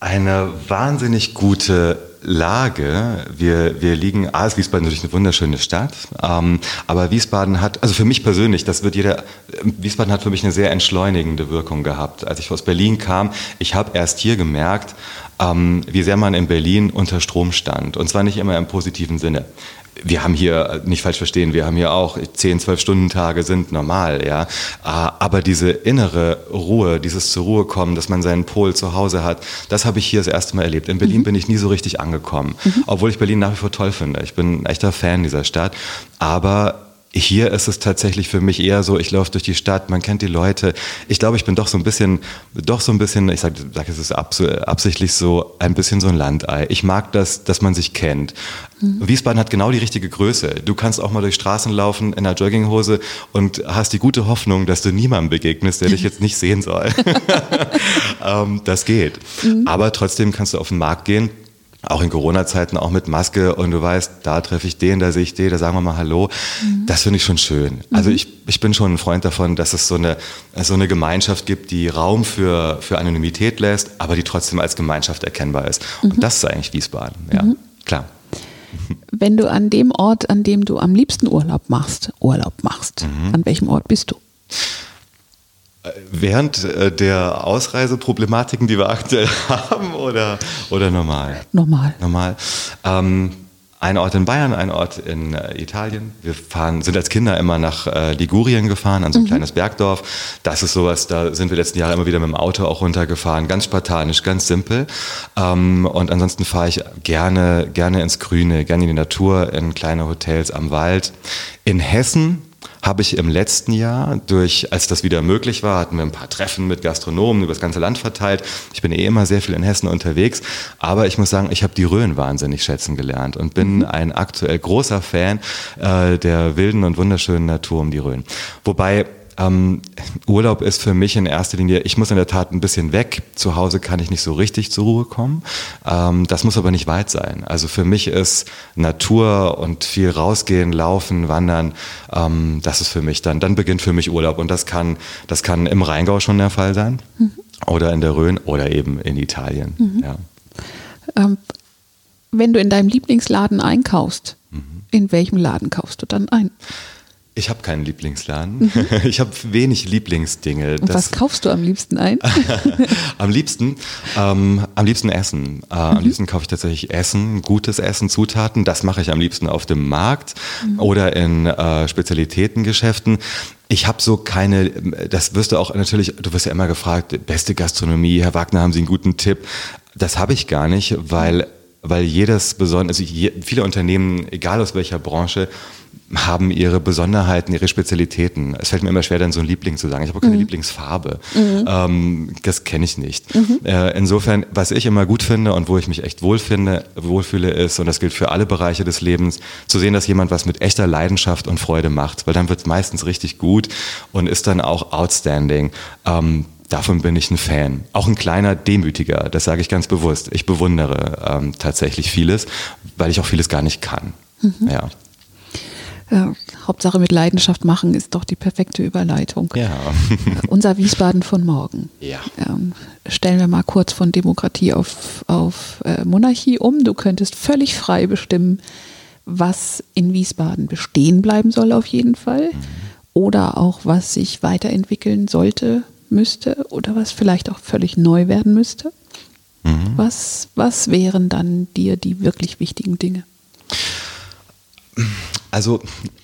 eine wahnsinnig gute Lage. Wir, wir liegen, A ist Wiesbaden natürlich eine wunderschöne Stadt, ähm, aber Wiesbaden hat, also für mich persönlich, das wird jeder, Wiesbaden hat für mich eine sehr entschleunigende Wirkung gehabt. Als ich aus Berlin kam, ich habe erst hier gemerkt, ähm, wie sehr man in Berlin unter Strom stand. Und zwar nicht immer im positiven Sinne. Wir haben hier, nicht falsch verstehen, wir haben hier auch 10, 12 Stunden Tage sind normal, ja. Ah, aber diese innere Ruhe, dieses zur Ruhe kommen, dass man seinen Pol zu Hause hat, das habe ich hier das erste Mal erlebt. In Berlin mhm. bin ich nie so richtig angekommen. Mhm. Obwohl ich Berlin nach wie vor toll finde. Ich bin ein echter Fan dieser Stadt. Aber hier ist es tatsächlich für mich eher so, ich laufe durch die Stadt, man kennt die Leute. Ich glaube, ich bin doch so ein bisschen, doch so ein bisschen, ich sage, sag, es ist absichtlich so, ein bisschen so ein Landei. Ich mag das, dass man sich kennt. Mhm. Wiesbaden hat genau die richtige Größe. Du kannst auch mal durch Straßen laufen in einer Jogginghose und hast die gute Hoffnung, dass du niemandem begegnest, der dich jetzt nicht sehen soll. ähm, das geht. Mhm. Aber trotzdem kannst du auf den Markt gehen auch in Corona-Zeiten, auch mit Maske und du weißt, da treffe ich den, da sehe ich den, da sagen wir mal Hallo. Mhm. Das finde ich schon schön. Also mhm. ich, ich bin schon ein Freund davon, dass es so eine, so eine Gemeinschaft gibt, die Raum für, für Anonymität lässt, aber die trotzdem als Gemeinschaft erkennbar ist. Mhm. Und das ist eigentlich Wiesbaden, ja, mhm. klar. Wenn du an dem Ort, an dem du am liebsten Urlaub machst, Urlaub machst, mhm. an welchem Ort bist du? Während äh, der Ausreiseproblematiken, die wir aktuell haben, oder, oder normal? Normal. Normal. Ähm, ein Ort in Bayern, ein Ort in äh, Italien. Wir fahren, sind als Kinder immer nach äh, Ligurien gefahren, an so ein mhm. kleines Bergdorf. Das ist sowas, da sind wir letzten Jahre immer wieder mit dem Auto auch runtergefahren. Ganz spartanisch, ganz simpel. Ähm, und ansonsten fahre ich gerne, gerne ins Grüne, gerne in die Natur, in kleine Hotels am Wald. In Hessen habe ich im letzten Jahr durch, als das wieder möglich war, hatten wir ein paar Treffen mit Gastronomen über das ganze Land verteilt. Ich bin eh immer sehr viel in Hessen unterwegs, aber ich muss sagen, ich habe die Rhön wahnsinnig schätzen gelernt und bin mhm. ein aktuell großer Fan äh, der wilden und wunderschönen Natur um die Rhön. Wobei ähm, Urlaub ist für mich in erster Linie, ich muss in der Tat ein bisschen weg. Zu Hause kann ich nicht so richtig zur Ruhe kommen. Ähm, das muss aber nicht weit sein. Also für mich ist Natur und viel rausgehen, laufen, wandern, ähm, das ist für mich dann, dann beginnt für mich Urlaub. Und das kann, das kann im Rheingau schon der Fall sein. Mhm. Oder in der Rhön oder eben in Italien. Mhm. Ja. Ähm, wenn du in deinem Lieblingsladen einkaufst, mhm. in welchem Laden kaufst du dann ein? Ich habe keinen Lieblingsladen. Mhm. Ich habe wenig Lieblingsdinge. Und was kaufst du am liebsten ein? am liebsten, ähm, am liebsten Essen. Äh, mhm. Am liebsten kaufe ich tatsächlich Essen, gutes Essen, Zutaten. Das mache ich am liebsten auf dem Markt mhm. oder in äh, Spezialitätengeschäften. Ich habe so keine, das wirst du auch natürlich, du wirst ja immer gefragt, beste Gastronomie, Herr Wagner, haben Sie einen guten Tipp? Das habe ich gar nicht, weil, weil jedes besonders, also je, viele Unternehmen, egal aus welcher Branche, haben ihre Besonderheiten, ihre Spezialitäten. Es fällt mir immer schwer, dann so ein Liebling zu sagen. Ich habe keine mhm. Lieblingsfarbe. Mhm. Ähm, das kenne ich nicht. Mhm. Äh, insofern, was ich immer gut finde und wo ich mich echt wohlfinde, wohlfühle, ist, und das gilt für alle Bereiche des Lebens, zu sehen, dass jemand was mit echter Leidenschaft und Freude macht, weil dann wird es meistens richtig gut und ist dann auch outstanding. Ähm, Davon bin ich ein Fan. Auch ein kleiner Demütiger, das sage ich ganz bewusst. Ich bewundere ähm, tatsächlich vieles, weil ich auch vieles gar nicht kann. Mhm. Ja. Ja, Hauptsache mit Leidenschaft machen ist doch die perfekte Überleitung. Ja. Unser Wiesbaden von morgen. Ja. Ähm, stellen wir mal kurz von Demokratie auf, auf äh, Monarchie um. Du könntest völlig frei bestimmen, was in Wiesbaden bestehen bleiben soll auf jeden Fall. Mhm. Oder auch was sich weiterentwickeln sollte, müsste oder was vielleicht auch völlig neu werden müsste? Mhm. Was, was wären dann dir die wirklich wichtigen Dinge? Also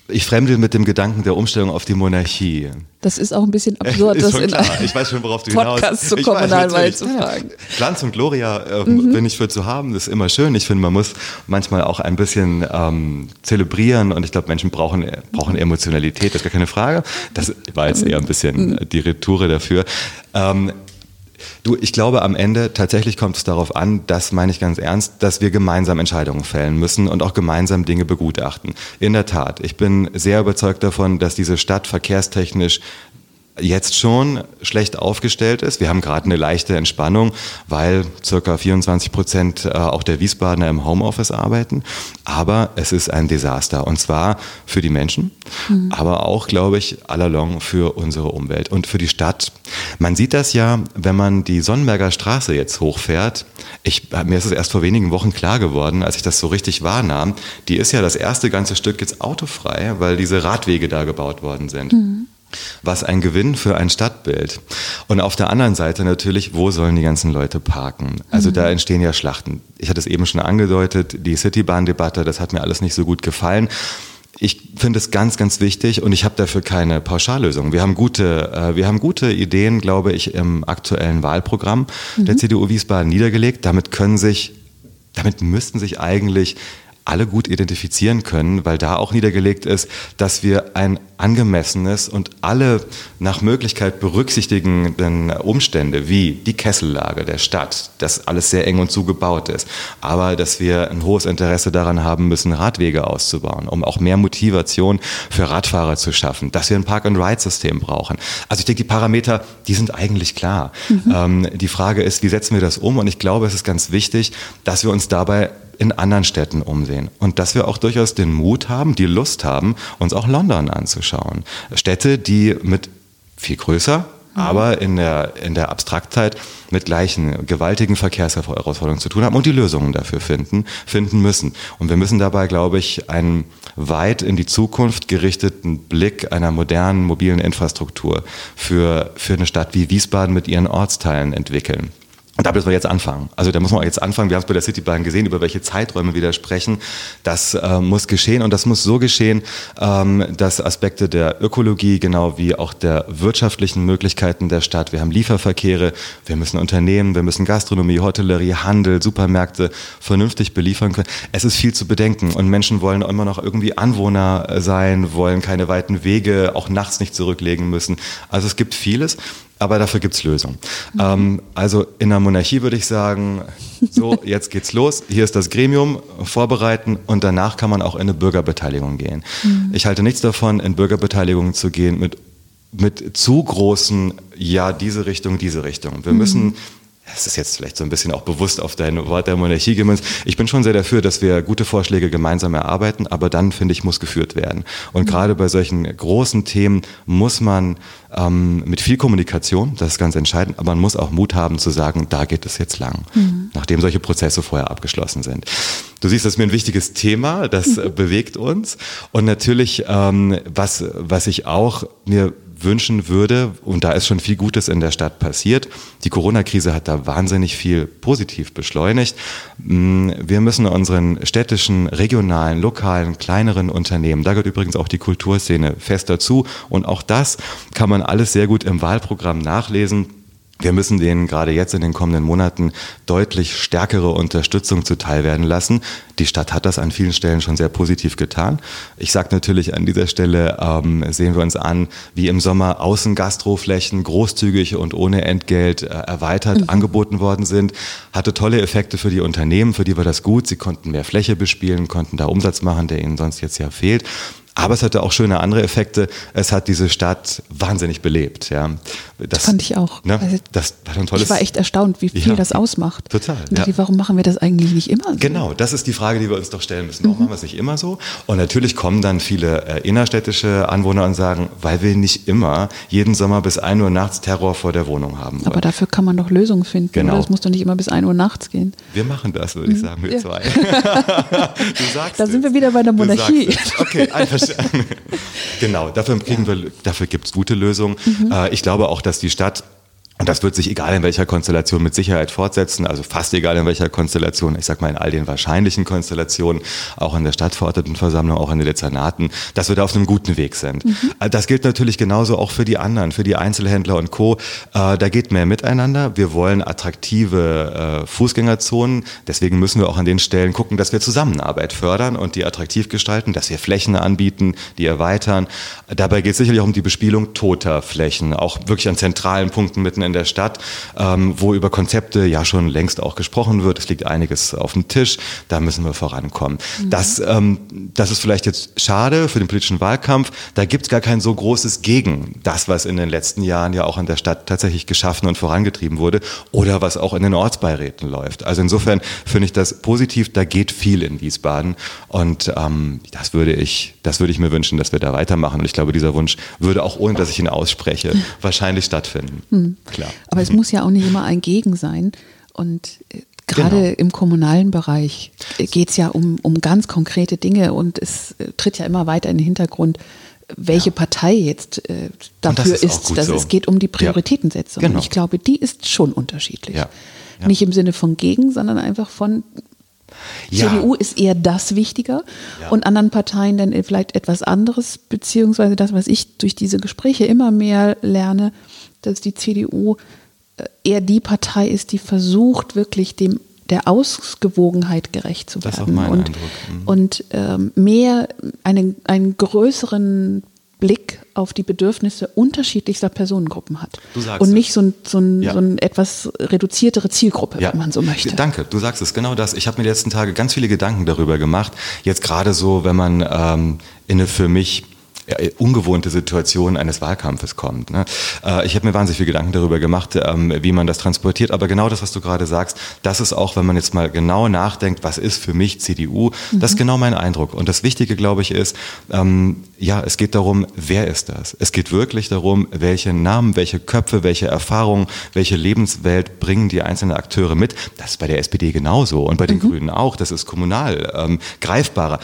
ich fremde mit dem Gedanken der Umstellung auf die Monarchie. Das ist auch ein bisschen absurd, das in klar. Ich weiß schon, worauf du Podcast hinaus. zur Kommunalwahl zu fragen. Glanz und Gloria äh, mhm. bin ich für zu haben, das ist immer schön. Ich finde, man muss manchmal auch ein bisschen ähm, zelebrieren und ich glaube, Menschen brauchen, brauchen Emotionalität, das ist gar keine Frage. Das war jetzt eher ein bisschen mhm. die Retoure dafür. Ähm, Du, ich glaube, am Ende tatsächlich kommt es darauf an, das meine ich ganz ernst, dass wir gemeinsam Entscheidungen fällen müssen und auch gemeinsam Dinge begutachten. In der Tat, ich bin sehr überzeugt davon, dass diese Stadt verkehrstechnisch jetzt schon schlecht aufgestellt ist. Wir haben gerade eine leichte Entspannung, weil circa 24 Prozent äh, auch der Wiesbadener im Homeoffice arbeiten. Aber es ist ein Desaster und zwar für die Menschen, mhm. aber auch, glaube ich, allalong für unsere Umwelt und für die Stadt. Man sieht das ja, wenn man die Sonnenberger Straße jetzt hochfährt. Ich, mir ist es erst vor wenigen Wochen klar geworden, als ich das so richtig wahrnahm. Die ist ja das erste ganze Stück jetzt autofrei, weil diese Radwege da gebaut worden sind. Mhm. Was ein Gewinn für ein Stadtbild. Und auf der anderen Seite natürlich, wo sollen die ganzen Leute parken? Also mhm. da entstehen ja Schlachten. Ich hatte es eben schon angedeutet, die Citybahn-Debatte, das hat mir alles nicht so gut gefallen. Ich finde es ganz, ganz wichtig und ich habe dafür keine Pauschallösung. Wir haben gute, äh, wir haben gute Ideen, glaube ich, im aktuellen Wahlprogramm mhm. der CDU Wiesbaden niedergelegt. Damit können sich, damit müssten sich eigentlich alle gut identifizieren können, weil da auch niedergelegt ist, dass wir ein angemessenes und alle nach Möglichkeit berücksichtigenden Umstände wie die Kessellage der Stadt, dass alles sehr eng und zugebaut ist, aber dass wir ein hohes Interesse daran haben müssen, Radwege auszubauen, um auch mehr Motivation für Radfahrer zu schaffen, dass wir ein Park-and-Ride-System brauchen. Also ich denke, die Parameter, die sind eigentlich klar. Mhm. Ähm, die Frage ist, wie setzen wir das um? Und ich glaube, es ist ganz wichtig, dass wir uns dabei in anderen Städten umsehen. Und dass wir auch durchaus den Mut haben, die Lust haben, uns auch London anzuschauen. Städte, die mit viel größer, mhm. aber in der, in der Abstraktheit mit gleichen gewaltigen Verkehrsherausforderungen zu tun haben und die Lösungen dafür finden, finden müssen. Und wir müssen dabei, glaube ich, einen weit in die Zukunft gerichteten Blick einer modernen mobilen Infrastruktur für, für eine Stadt wie Wiesbaden mit ihren Ortsteilen entwickeln. Und da müssen wir jetzt anfangen. Also da muss man jetzt anfangen. Wir haben es bei der Citybahn gesehen, über welche Zeiträume wir da sprechen. Das äh, muss geschehen und das muss so geschehen, ähm, dass Aspekte der Ökologie, genau wie auch der wirtschaftlichen Möglichkeiten der Stadt, wir haben Lieferverkehre, wir müssen Unternehmen, wir müssen Gastronomie, Hotellerie, Handel, Supermärkte vernünftig beliefern können. Es ist viel zu bedenken und Menschen wollen immer noch irgendwie Anwohner sein, wollen keine weiten Wege, auch nachts nicht zurücklegen müssen. Also es gibt vieles aber dafür gibt es Lösungen. Mhm. Ähm, also in der Monarchie würde ich sagen, so, jetzt geht's los, hier ist das Gremium, vorbereiten und danach kann man auch in eine Bürgerbeteiligung gehen. Mhm. Ich halte nichts davon, in Bürgerbeteiligung zu gehen mit, mit zu großen, ja, diese Richtung, diese Richtung. Wir mhm. müssen es ist jetzt vielleicht so ein bisschen auch bewusst auf dein Wort der Monarchie gemünzt. Ich bin schon sehr dafür, dass wir gute Vorschläge gemeinsam erarbeiten, aber dann, finde ich, muss geführt werden. Und mhm. gerade bei solchen großen Themen muss man ähm, mit viel Kommunikation, das ist ganz entscheidend, aber man muss auch Mut haben zu sagen, da geht es jetzt lang, mhm. nachdem solche Prozesse vorher abgeschlossen sind. Du siehst, das ist mir ein wichtiges Thema, das mhm. bewegt uns. Und natürlich, ähm, was, was ich auch mir wünschen würde, und da ist schon viel Gutes in der Stadt passiert, die Corona-Krise hat da wahnsinnig viel positiv beschleunigt. Mm, wir müssen unseren städtischen, regionalen, lokalen, kleineren Unternehmen, da gehört übrigens auch die Kulturszene fest dazu, und auch das kann man alles sehr gut im Wahlprogramm nachlesen wir müssen denen gerade jetzt in den kommenden Monaten deutlich stärkere Unterstützung zuteil werden lassen. Die Stadt hat das an vielen Stellen schon sehr positiv getan. Ich sage natürlich an dieser Stelle, ähm, sehen wir uns an, wie im Sommer Außengastroflächen großzügig und ohne Entgelt äh, erweitert mhm. angeboten worden sind. Hatte tolle Effekte für die Unternehmen, für die war das gut. Sie konnten mehr Fläche bespielen, konnten da Umsatz machen, der ihnen sonst jetzt ja fehlt. Aber es hatte auch schöne andere Effekte. Es hat diese Stadt wahnsinnig belebt. Ja. Das fand ich auch. Ne, also, das war ein tolles. Ich war echt erstaunt, wie viel ja, das ausmacht. Total. Ja. Die, warum machen wir das eigentlich nicht immer so? Genau, das ist die Frage, die wir uns doch stellen müssen. Warum mhm. machen wir es nicht immer so? Und natürlich kommen dann viele äh, innerstädtische Anwohner und sagen, weil wir nicht immer jeden Sommer bis 1 Uhr nachts Terror vor der Wohnung haben. Wollen. Aber dafür kann man doch Lösungen finden. Genau. Das muss doch nicht immer bis 1 Uhr nachts gehen. Wir machen das, würde ich mhm. sagen, wir ja. zwei. du sagst Da sind wir wieder bei der Monarchie. Okay, einverstanden. Genau, dafür, kriegen wir, dafür gibt es gute Lösungen. Mhm. Äh, ich glaube auch, dass die Stadt und das wird sich egal in welcher Konstellation mit Sicherheit fortsetzen, also fast egal in welcher Konstellation, ich sag mal in all den wahrscheinlichen Konstellationen, auch in der Stadtverordnetenversammlung, auch in den Dezernaten, dass wir da auf einem guten Weg sind. Mhm. Äh, das gilt natürlich genauso auch für die anderen, für die Einzelhändler und Co. Äh, da geht mehr miteinander. Wir wollen attraktive äh, Fußgängerzonen, deswegen müssen wir auch an den Stellen gucken, dass wir Zusammenarbeit fördern und die attraktiv gestalten, dass wir Flächen anbieten, die erweitern. Dabei geht es sicherlich auch um die Bespielung toter Flächen, auch wirklich an zentralen Punkten mitten in der Stadt, ähm, wo über Konzepte ja schon längst auch gesprochen wird. Es liegt einiges auf dem Tisch, da müssen wir vorankommen. Mhm. Das, ähm, das ist vielleicht jetzt schade für den politischen Wahlkampf. Da gibt es gar kein so großes Gegen das, was in den letzten Jahren ja auch in der Stadt tatsächlich geschaffen und vorangetrieben wurde oder was auch in den Ortsbeiräten läuft. Also insofern finde ich das positiv, da geht viel in Wiesbaden und ähm, das würde ich, das würde ich mir wünschen, dass wir da weitermachen. Und ich glaube, dieser Wunsch würde auch, ohne dass ich ihn ausspreche, wahrscheinlich stattfinden. Mhm klar. Aber es muss ja auch nicht immer ein Gegen sein. Und äh, gerade genau. im kommunalen Bereich äh, geht es ja um, um ganz konkrete Dinge und es äh, tritt ja immer weiter in den Hintergrund, welche ja. Partei jetzt äh, dafür ist. ist dass so. Es geht um die Prioritätensetzung. Ja, genau. Und ich glaube, die ist schon unterschiedlich. Ja. Nicht im Sinne von gegen, sondern einfach von ja. CDU ist eher das wichtiger und anderen Parteien dann vielleicht etwas anderes, beziehungsweise das, was ich durch diese Gespräche immer mehr lerne, dass die CDU äh, eher die Partei ist, die versucht, wirklich dem der Ausgewogenheit gerecht zu werden. Das ist auch mein und, Eindruck. Mhm. und ähm, mehr einen, einen größeren Blick auf die Bedürfnisse unterschiedlichster Personengruppen hat. Du sagst und nicht so, ein, so, ein, ja. so eine etwas reduziertere Zielgruppe, ja. wenn man so möchte. Danke, du sagst es genau das. Ich habe mir die letzten Tage ganz viele Gedanken darüber gemacht. Jetzt gerade so, wenn man ähm, in eine für mich ungewohnte Situation eines Wahlkampfes kommt. Ne? Äh, ich habe mir wahnsinnig viel Gedanken darüber gemacht, ähm, wie man das transportiert. Aber genau das, was du gerade sagst, das ist auch, wenn man jetzt mal genau nachdenkt, was ist für mich CDU, mhm. das ist genau mein Eindruck. Und das Wichtige, glaube ich, ist, ähm, ja, es geht darum, wer ist das? Es geht wirklich darum, welche Namen, welche Köpfe, welche Erfahrungen, welche Lebenswelt bringen die einzelnen Akteure mit. Das ist bei der SPD genauso und bei den mhm. Grünen auch. Das ist kommunal ähm, greifbarer.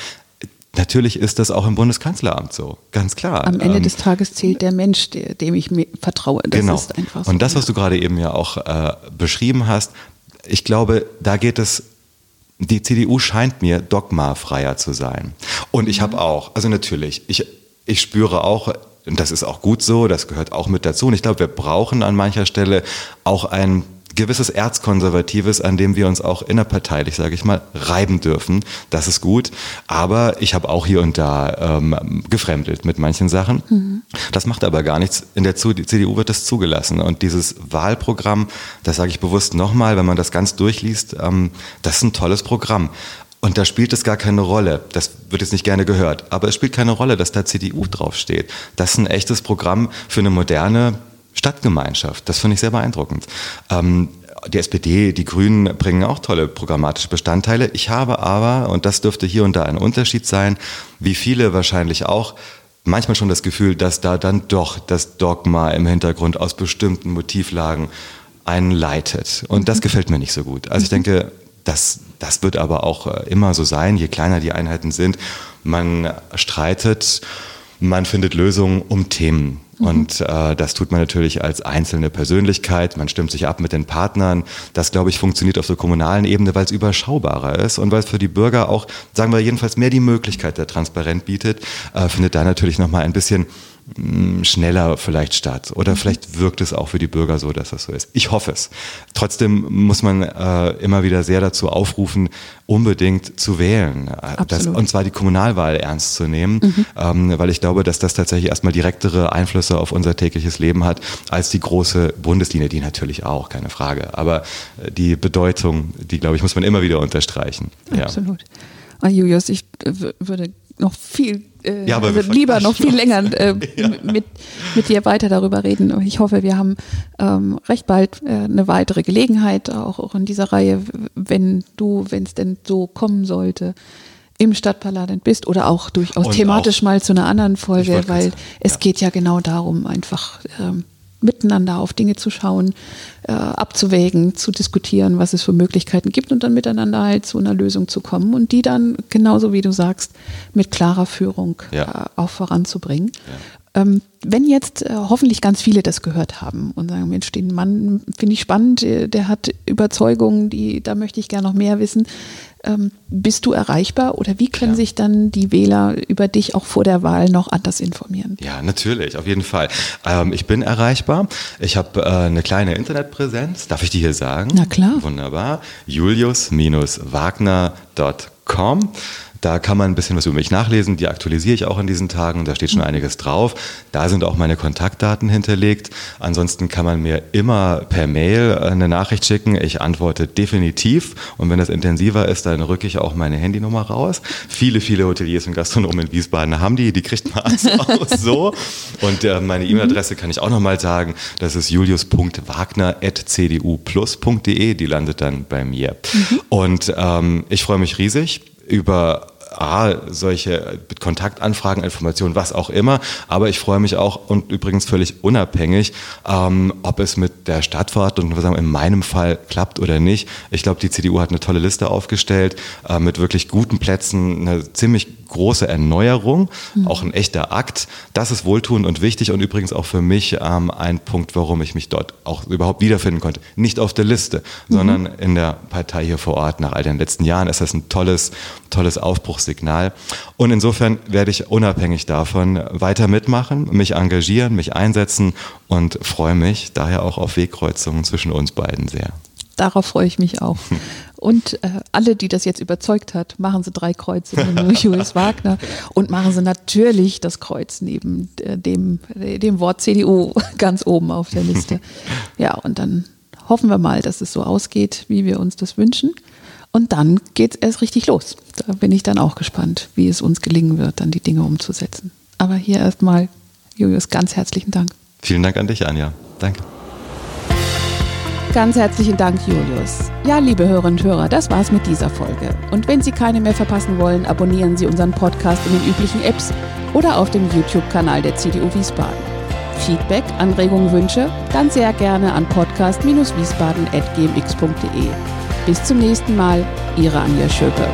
Natürlich ist das auch im Bundeskanzleramt so, ganz klar. Am Ende ähm, des Tages zählt der Mensch, der, dem ich mir vertraue. Das genau. ist einfach so. Und das, was du gerade eben ja auch äh, beschrieben hast, ich glaube, da geht es die CDU scheint mir dogmafreier zu sein. Und ich habe auch, also natürlich, ich, ich spüre auch, und das ist auch gut so, das gehört auch mit dazu. Und ich glaube, wir brauchen an mancher Stelle auch ein gewisses Erzkonservatives, an dem wir uns auch innerparteilich, sage ich mal, reiben dürfen. Das ist gut. Aber ich habe auch hier und da ähm, gefremdelt mit manchen Sachen. Mhm. Das macht aber gar nichts. In der CDU wird das zugelassen. Und dieses Wahlprogramm, das sage ich bewusst nochmal, wenn man das ganz durchliest, ähm, das ist ein tolles Programm. Und da spielt es gar keine Rolle. Das wird jetzt nicht gerne gehört. Aber es spielt keine Rolle, dass da CDU draufsteht. Das ist ein echtes Programm für eine moderne Stadtgemeinschaft. Das finde ich sehr beeindruckend. Ähm, die SPD, die Grünen bringen auch tolle programmatische Bestandteile. Ich habe aber, und das dürfte hier und da ein Unterschied sein, wie viele wahrscheinlich auch, manchmal schon das Gefühl, dass da dann doch das Dogma im Hintergrund aus bestimmten Motivlagen einen leitet. Und das mhm. gefällt mir nicht so gut. Also ich mhm. denke, das, das wird aber auch äh, immer so sein, je kleiner die Einheiten sind. Man streitet, man findet Lösungen um Themen. Mhm. Und äh, das tut man natürlich als einzelne Persönlichkeit. Man stimmt sich ab mit den Partnern. Das, glaube ich, funktioniert auf der kommunalen Ebene, weil es überschaubarer ist und weil es für die Bürger auch, sagen wir jedenfalls, mehr die Möglichkeit der Transparenz bietet, äh, findet da natürlich nochmal ein bisschen schneller vielleicht statt. Oder mhm. vielleicht wirkt es auch für die Bürger so, dass das so ist. Ich hoffe es. Trotzdem muss man äh, immer wieder sehr dazu aufrufen, unbedingt zu wählen. Äh, das, und zwar die Kommunalwahl ernst zu nehmen, mhm. ähm, weil ich glaube, dass das tatsächlich erstmal direktere Einflüsse auf unser tägliches Leben hat, als die große Bundeslinie, die natürlich auch, keine Frage. Aber äh, die Bedeutung, die, glaube ich, muss man immer wieder unterstreichen. Absolut. Ja. Ah, Julius, ich würde noch viel äh, ja, also lieber noch viel länger äh, ja. mit, mit dir weiter darüber reden. Ich hoffe, wir haben ähm, recht bald äh, eine weitere Gelegenheit, auch, auch in dieser Reihe, wenn du, wenn es denn so kommen sollte, im Stadtparlament bist oder auch durchaus Und thematisch auch, mal zu einer anderen Folge, weil es ja. geht ja genau darum, einfach ähm, miteinander auf Dinge zu schauen, äh, abzuwägen, zu diskutieren, was es für Möglichkeiten gibt und dann miteinander halt zu einer Lösung zu kommen und die dann, genauso wie du sagst, mit klarer Führung ja. äh, auch voranzubringen. Ähm, wenn jetzt äh, hoffentlich ganz viele das gehört haben und sagen, Mensch, den Mann finde ich spannend, der, der hat Überzeugungen, die, da möchte ich gerne noch mehr wissen, ähm, bist du erreichbar oder wie können ja. sich dann die Wähler über dich auch vor der Wahl noch anders informieren? Ja, natürlich, auf jeden Fall. Ähm, ich bin erreichbar. Ich habe äh, eine kleine Internetpräsenz. Darf ich die hier sagen? Na klar. Wunderbar. Julius-wagner.com. Da kann man ein bisschen was über mich nachlesen. Die aktualisiere ich auch in diesen Tagen. Da steht schon mhm. einiges drauf. Da sind auch meine Kontaktdaten hinterlegt. Ansonsten kann man mir immer per Mail eine Nachricht schicken. Ich antworte definitiv. Und wenn das intensiver ist, dann rücke ich auch meine Handynummer raus. Viele, viele Hoteliers und Gastronomen in Wiesbaden haben die. Die kriegt man also auch so. Und äh, meine E-Mail-Adresse kann ich auch nochmal sagen. Das ist julius.wagner.cduplus.de. Die landet dann bei mir. Mhm. Und ähm, ich freue mich riesig über A, solche Kontaktanfragen, Informationen, was auch immer. Aber ich freue mich auch und übrigens völlig unabhängig, ähm, ob es mit der Stadtfahrt und sagen, in meinem Fall klappt oder nicht. Ich glaube, die CDU hat eine tolle Liste aufgestellt äh, mit wirklich guten Plätzen, eine ziemlich große Erneuerung, mhm. auch ein echter Akt. Das ist wohltuend und wichtig und übrigens auch für mich ähm, ein Punkt, warum ich mich dort auch überhaupt wiederfinden konnte. Nicht auf der Liste, mhm. sondern in der Partei hier vor Ort. Nach all den letzten Jahren ist das ein tolles, tolles Aufbruchssignal. Und insofern werde ich unabhängig davon weiter mitmachen, mich engagieren, mich einsetzen und freue mich daher auch auf Wegkreuzungen zwischen uns beiden sehr. Darauf freue ich mich auch. Und äh, alle, die das jetzt überzeugt hat, machen sie drei Kreuze neben Julius Wagner und machen sie natürlich das Kreuz neben äh, dem, dem Wort CDU ganz oben auf der Liste. Ja, und dann hoffen wir mal, dass es so ausgeht, wie wir uns das wünschen. Und dann geht es erst richtig los. Da bin ich dann auch gespannt, wie es uns gelingen wird, dann die Dinge umzusetzen. Aber hier erstmal, Julius, ganz herzlichen Dank. Vielen Dank an dich, Anja. Danke. Ganz herzlichen Dank, Julius. Ja, liebe Hörerinnen und Hörer, das war's mit dieser Folge. Und wenn Sie keine mehr verpassen wollen, abonnieren Sie unseren Podcast in den üblichen Apps oder auf dem YouTube-Kanal der CDU Wiesbaden. Feedback, Anregungen, Wünsche? Dann sehr gerne an podcast-wiesbaden.gmx.de. Bis zum nächsten Mal, Ihre Anja Schöpe.